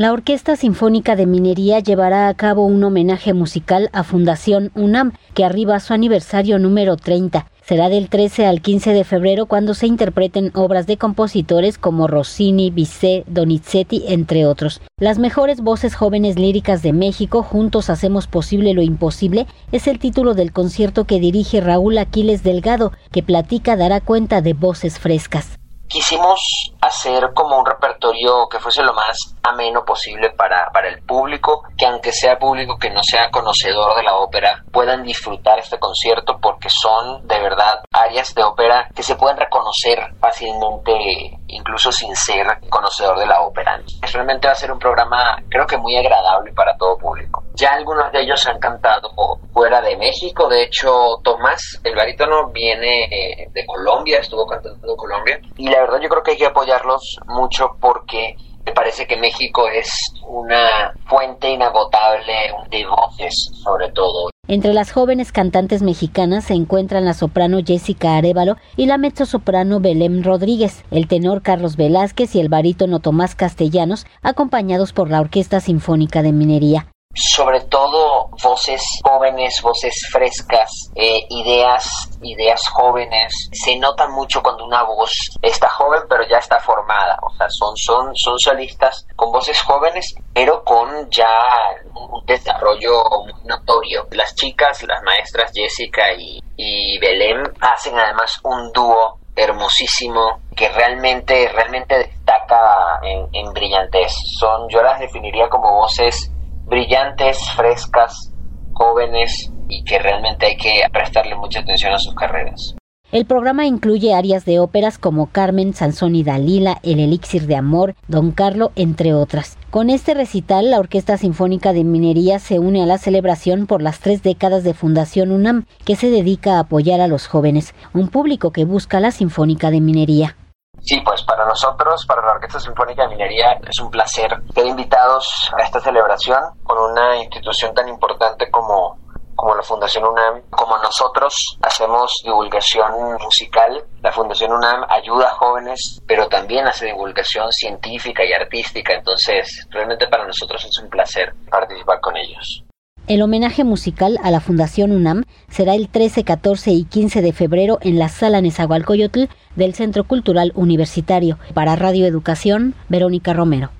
La Orquesta Sinfónica de Minería llevará a cabo un homenaje musical a Fundación UNAM, que arriba a su aniversario número 30. Será del 13 al 15 de febrero cuando se interpreten obras de compositores como Rossini, Bizet, Donizetti, entre otros. Las mejores voces jóvenes líricas de México, Juntos hacemos posible lo imposible, es el título del concierto que dirige Raúl Aquiles Delgado, que platica dará cuenta de voces frescas quisimos hacer como un repertorio que fuese lo más ameno posible para, para el público, que aunque sea público que no sea conocedor de la ópera, puedan disfrutar este concierto porque son de verdad áreas de ópera que se pueden reconocer fácilmente incluso sin ser conocedor de la ópera. Realmente va a ser un programa creo que muy agradable para todo público. Ya algunos de ellos han cantado fuera de México, de hecho Tomás, el barítono, viene eh, de Colombia, estuvo cantando en Colombia. Y la verdad yo creo que hay que apoyarlos mucho porque me parece que México es una fuente inagotable de voces, sobre todo. Entre las jóvenes cantantes mexicanas se encuentran la soprano Jessica Arevalo y la mezzosoprano Belém Rodríguez, el tenor Carlos Velázquez y el barítono Tomás Castellanos, acompañados por la Orquesta Sinfónica de Minería sobre todo voces jóvenes, voces frescas, eh, ideas, ideas jóvenes. Se nota mucho cuando una voz está joven pero ya está formada. O sea, son, son, son solistas con voces jóvenes pero con ya un desarrollo muy notorio. Las chicas, las maestras Jessica y, y Belén hacen además un dúo hermosísimo que realmente realmente destaca en, en brillantez. Son, yo las definiría como voces brillantes, frescas, jóvenes y que realmente hay que prestarle mucha atención a sus carreras. El programa incluye áreas de óperas como Carmen, Sansón y Dalila, El Elixir de Amor, Don Carlo, entre otras. Con este recital, la Orquesta Sinfónica de Minería se une a la celebración por las tres décadas de Fundación UNAM, que se dedica a apoyar a los jóvenes, un público que busca la Sinfónica de Minería. Sí, pues para nosotros, para la Orquesta Sinfónica de Minería, es un placer ser invitados a esta celebración con una institución tan importante como, como la Fundación UNAM. Como nosotros hacemos divulgación musical, la Fundación UNAM ayuda a jóvenes, pero también hace divulgación científica y artística. Entonces, realmente para nosotros es un placer participar con ellos. El homenaje musical a la Fundación UNAM será el 13, 14 y 15 de febrero en la Sala Nezahualcóyotl del Centro Cultural Universitario. Para Radio Educación, Verónica Romero.